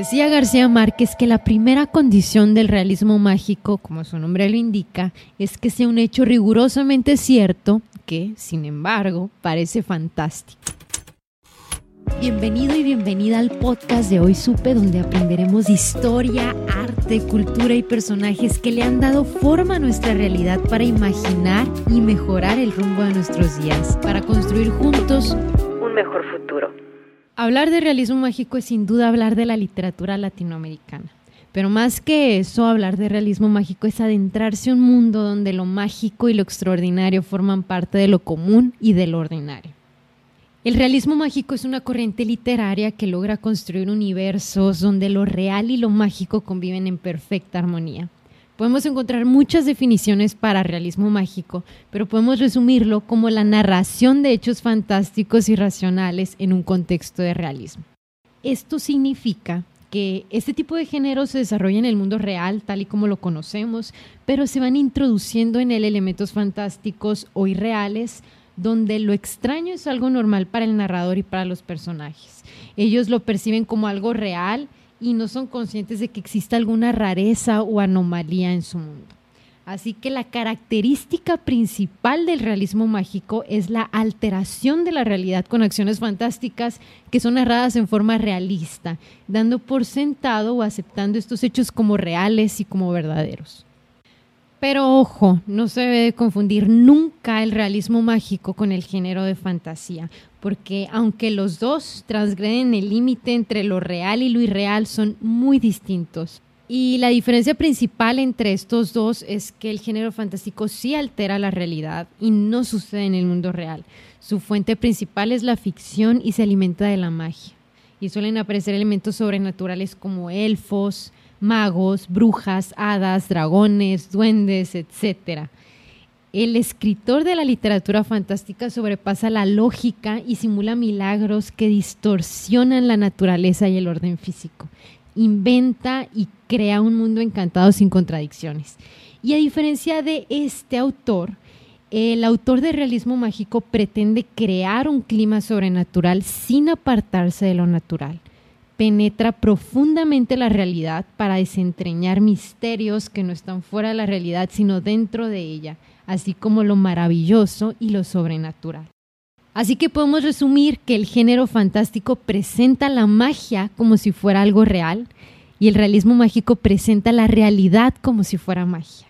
Decía García Márquez que la primera condición del realismo mágico, como su nombre lo indica, es que sea un hecho rigurosamente cierto que, sin embargo, parece fantástico. Bienvenido y bienvenida al podcast de Hoy Supe, donde aprenderemos historia, arte, cultura y personajes que le han dado forma a nuestra realidad para imaginar y mejorar el rumbo de nuestros días, para construir juntos un mejor futuro. Hablar de realismo mágico es sin duda hablar de la literatura latinoamericana. Pero más que eso, hablar de realismo mágico es adentrarse en un mundo donde lo mágico y lo extraordinario forman parte de lo común y de lo ordinario. El realismo mágico es una corriente literaria que logra construir universos donde lo real y lo mágico conviven en perfecta armonía. Podemos encontrar muchas definiciones para realismo mágico, pero podemos resumirlo como la narración de hechos fantásticos y racionales en un contexto de realismo. Esto significa que este tipo de género se desarrolla en el mundo real, tal y como lo conocemos, pero se van introduciendo en él elementos fantásticos o irreales, donde lo extraño es algo normal para el narrador y para los personajes. Ellos lo perciben como algo real y no son conscientes de que exista alguna rareza o anomalía en su mundo. Así que la característica principal del realismo mágico es la alteración de la realidad con acciones fantásticas que son narradas en forma realista, dando por sentado o aceptando estos hechos como reales y como verdaderos. Pero ojo, no se debe confundir nunca el realismo mágico con el género de fantasía, porque aunque los dos transgreden el límite entre lo real y lo irreal, son muy distintos. Y la diferencia principal entre estos dos es que el género fantástico sí altera la realidad y no sucede en el mundo real. Su fuente principal es la ficción y se alimenta de la magia. Y suelen aparecer elementos sobrenaturales como elfos, magos, brujas, hadas, dragones, duendes, etc. El escritor de la literatura fantástica sobrepasa la lógica y simula milagros que distorsionan la naturaleza y el orden físico. Inventa y crea un mundo encantado sin contradicciones. Y a diferencia de este autor, el autor de realismo mágico pretende crear un clima sobrenatural sin apartarse de lo natural penetra profundamente la realidad para desentrañar misterios que no están fuera de la realidad, sino dentro de ella, así como lo maravilloso y lo sobrenatural. Así que podemos resumir que el género fantástico presenta la magia como si fuera algo real y el realismo mágico presenta la realidad como si fuera magia.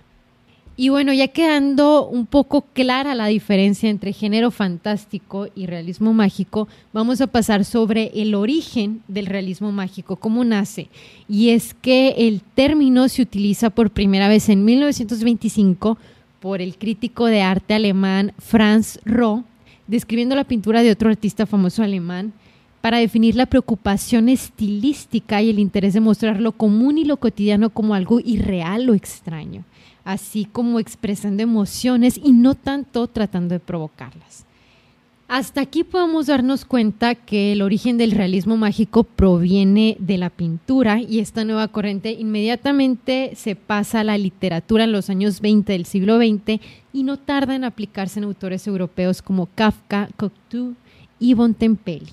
Y bueno, ya quedando un poco clara la diferencia entre género fantástico y realismo mágico, vamos a pasar sobre el origen del realismo mágico, cómo nace. Y es que el término se utiliza por primera vez en 1925 por el crítico de arte alemán Franz Roh, describiendo la pintura de otro artista famoso alemán, para definir la preocupación estilística y el interés de mostrar lo común y lo cotidiano como algo irreal o extraño así como expresando emociones y no tanto tratando de provocarlas. Hasta aquí podemos darnos cuenta que el origen del realismo mágico proviene de la pintura y esta nueva corriente inmediatamente se pasa a la literatura en los años 20 del siglo XX y no tarda en aplicarse en autores europeos como Kafka, Cocteau y Bontempelli.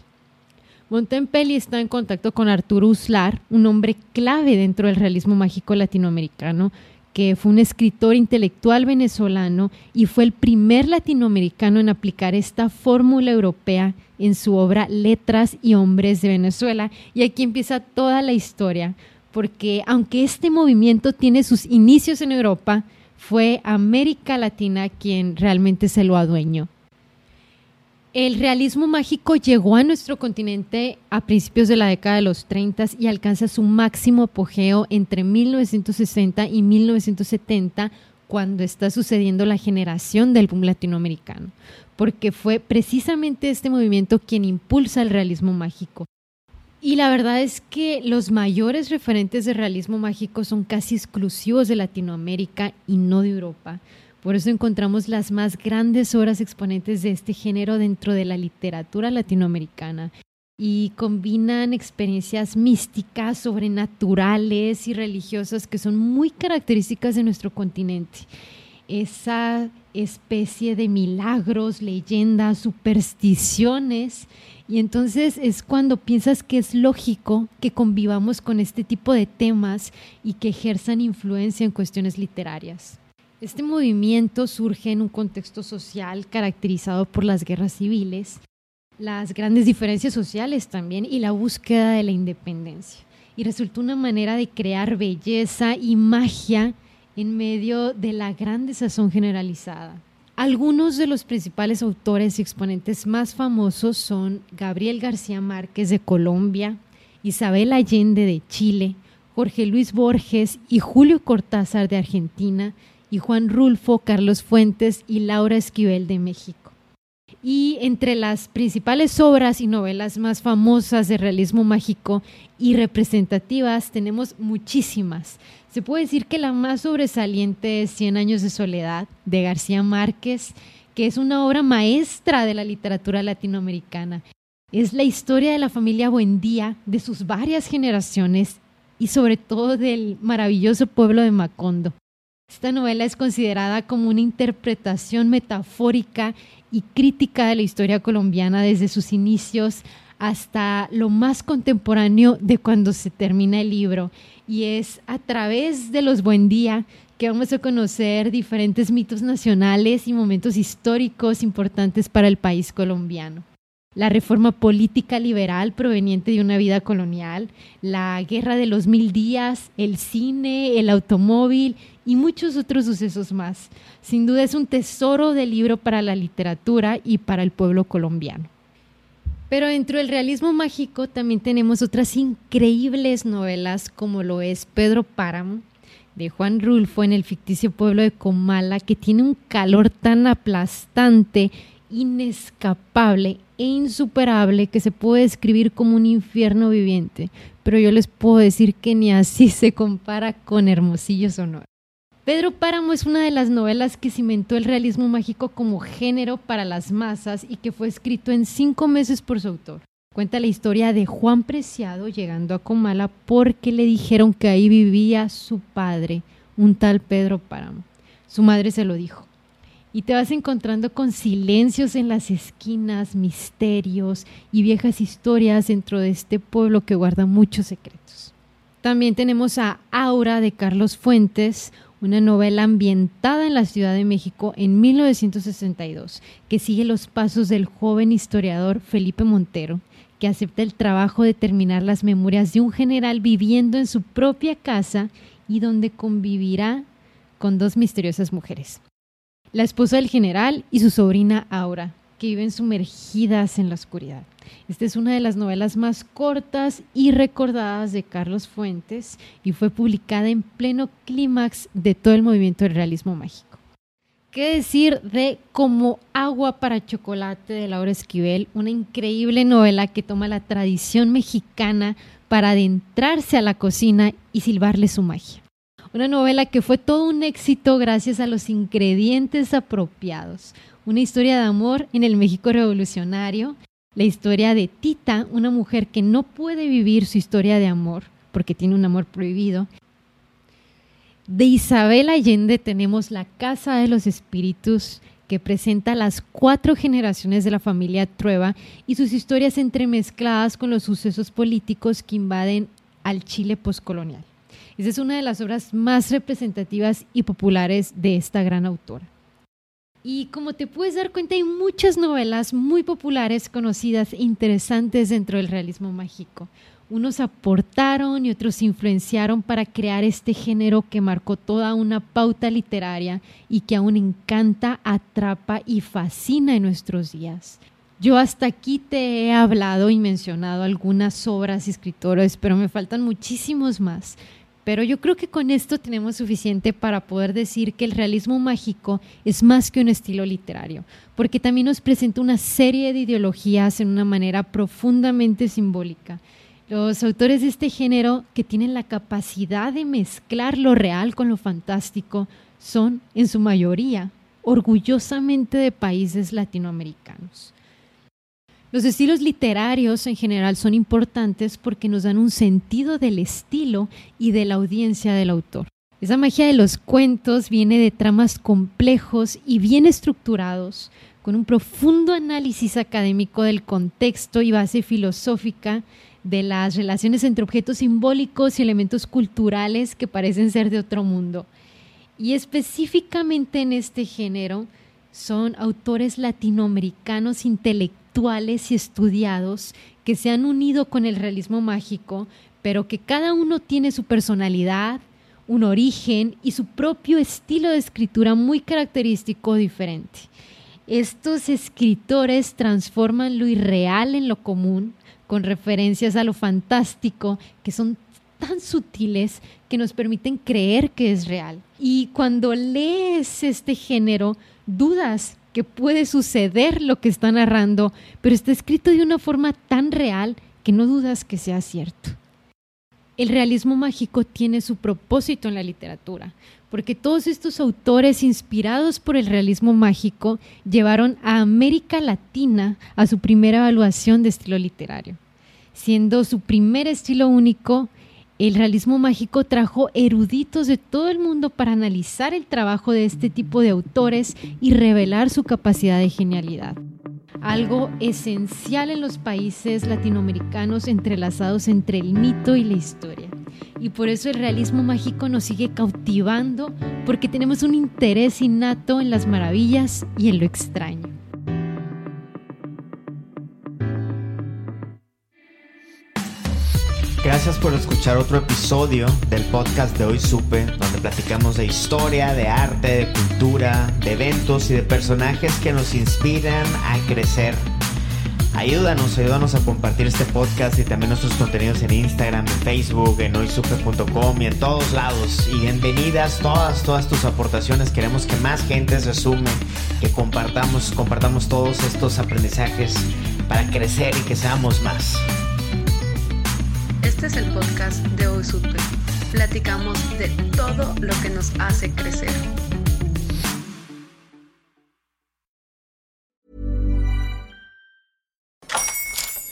Bontempelli está en contacto con Arturo Uslar, un hombre clave dentro del realismo mágico latinoamericano, que fue un escritor intelectual venezolano y fue el primer latinoamericano en aplicar esta fórmula europea en su obra Letras y Hombres de Venezuela. Y aquí empieza toda la historia, porque aunque este movimiento tiene sus inicios en Europa, fue América Latina quien realmente se lo adueñó. El realismo mágico llegó a nuestro continente a principios de la década de los 30 y alcanza su máximo apogeo entre 1960 y 1970, cuando está sucediendo la generación del boom latinoamericano. porque fue precisamente este movimiento quien impulsa el realismo mágico. Y la verdad es que los mayores referentes de realismo mágico son casi exclusivos de Latinoamérica y no de Europa. Por eso encontramos las más grandes obras exponentes de este género dentro de la literatura latinoamericana y combinan experiencias místicas, sobrenaturales y religiosas que son muy características de nuestro continente. Esa especie de milagros, leyendas, supersticiones y entonces es cuando piensas que es lógico que convivamos con este tipo de temas y que ejerzan influencia en cuestiones literarias. Este movimiento surge en un contexto social caracterizado por las guerras civiles, las grandes diferencias sociales también y la búsqueda de la independencia. Y resultó una manera de crear belleza y magia en medio de la gran desazón generalizada. Algunos de los principales autores y exponentes más famosos son Gabriel García Márquez de Colombia, Isabel Allende de Chile, Jorge Luis Borges y Julio Cortázar de Argentina, y Juan Rulfo, Carlos Fuentes y Laura Esquivel de México. Y entre las principales obras y novelas más famosas de realismo mágico y representativas tenemos muchísimas. Se puede decir que la más sobresaliente es Cien años de soledad de García Márquez, que es una obra maestra de la literatura latinoamericana. Es la historia de la familia Buendía, de sus varias generaciones y sobre todo del maravilloso pueblo de Macondo. Esta novela es considerada como una interpretación metafórica y crítica de la historia colombiana desde sus inicios hasta lo más contemporáneo de cuando se termina el libro. Y es a través de los Buen Día que vamos a conocer diferentes mitos nacionales y momentos históricos importantes para el país colombiano. La reforma política liberal proveniente de una vida colonial, la guerra de los mil días, el cine, el automóvil y muchos otros sucesos más. Sin duda es un tesoro de libro para la literatura y para el pueblo colombiano. Pero dentro del realismo mágico también tenemos otras increíbles novelas como lo es Pedro Páramo de Juan Rulfo en el ficticio pueblo de Comala que tiene un calor tan aplastante, inescapable e insuperable que se puede describir como un infierno viviente, pero yo les puedo decir que ni así se compara con Hermosillo Sonora. Pedro Páramo es una de las novelas que cimentó el realismo mágico como género para las masas y que fue escrito en cinco meses por su autor. Cuenta la historia de Juan Preciado llegando a Comala porque le dijeron que ahí vivía su padre, un tal Pedro Páramo. Su madre se lo dijo. Y te vas encontrando con silencios en las esquinas, misterios y viejas historias dentro de este pueblo que guarda muchos secretos. También tenemos a Aura de Carlos Fuentes, una novela ambientada en la Ciudad de México en 1962, que sigue los pasos del joven historiador Felipe Montero, que acepta el trabajo de terminar las memorias de un general viviendo en su propia casa y donde convivirá con dos misteriosas mujeres, la esposa del general y su sobrina Aura, que viven sumergidas en la oscuridad. Esta es una de las novelas más cortas y recordadas de Carlos Fuentes y fue publicada en pleno clímax de todo el movimiento del realismo mágico. ¿Qué decir de Como agua para chocolate de Laura Esquivel? Una increíble novela que toma la tradición mexicana para adentrarse a la cocina y silbarle su magia. Una novela que fue todo un éxito gracias a los ingredientes apropiados. Una historia de amor en el México revolucionario, la historia de Tita, una mujer que no puede vivir su historia de amor porque tiene un amor prohibido. De Isabel Allende tenemos La Casa de los Espíritus, que presenta las cuatro generaciones de la familia Trueba y sus historias entremezcladas con los sucesos políticos que invaden al Chile postcolonial. Esa es una de las obras más representativas y populares de esta gran autora. Y como te puedes dar cuenta, hay muchas novelas muy populares, conocidas e interesantes dentro del realismo mágico. Unos aportaron y otros influenciaron para crear este género que marcó toda una pauta literaria y que aún encanta, atrapa y fascina en nuestros días. Yo hasta aquí te he hablado y mencionado algunas obras y escritores, pero me faltan muchísimos más. Pero yo creo que con esto tenemos suficiente para poder decir que el realismo mágico es más que un estilo literario, porque también nos presenta una serie de ideologías en una manera profundamente simbólica. Los autores de este género, que tienen la capacidad de mezclar lo real con lo fantástico, son, en su mayoría, orgullosamente de países latinoamericanos. Los estilos literarios en general son importantes porque nos dan un sentido del estilo y de la audiencia del autor. Esa magia de los cuentos viene de tramas complejos y bien estructurados, con un profundo análisis académico del contexto y base filosófica de las relaciones entre objetos simbólicos y elementos culturales que parecen ser de otro mundo. Y específicamente en este género son autores latinoamericanos intelectuales y estudiados que se han unido con el realismo mágico, pero que cada uno tiene su personalidad, un origen y su propio estilo de escritura muy característico diferente. Estos escritores transforman lo irreal en lo común, con referencias a lo fantástico, que son tan sutiles que nos permiten creer que es real. Y cuando lees este género, dudas que puede suceder lo que está narrando, pero está escrito de una forma tan real que no dudas que sea cierto. El realismo mágico tiene su propósito en la literatura, porque todos estos autores inspirados por el realismo mágico llevaron a América Latina a su primera evaluación de estilo literario. Siendo su primer estilo único, el realismo mágico trajo eruditos de todo el mundo para analizar el trabajo de este tipo de autores y revelar su capacidad de genialidad. Algo esencial en los países latinoamericanos entrelazados entre el mito y la historia. Y por eso el realismo mágico nos sigue cautivando porque tenemos un interés innato en las maravillas y en lo extraño. Gracias por escuchar otro episodio del podcast de Hoy Supe, donde platicamos de historia, de arte, de cultura, de eventos y de personajes que nos inspiran a crecer. Ayúdanos, ayúdanos a compartir este podcast y también nuestros contenidos en Instagram, en Facebook, en hoysupe.com y en todos lados. Y bienvenidas todas, todas tus aportaciones. Queremos que más gente se sume, que compartamos, compartamos todos estos aprendizajes para crecer y que seamos más. Este es el podcast de Hoy Supe. Platicamos de todo lo que nos hace crecer.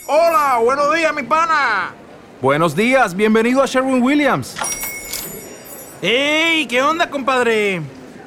Hola, buenos días, mi pana. Buenos días, bienvenido a Sherwin Williams. ¡Ey! ¿Qué onda, compadre?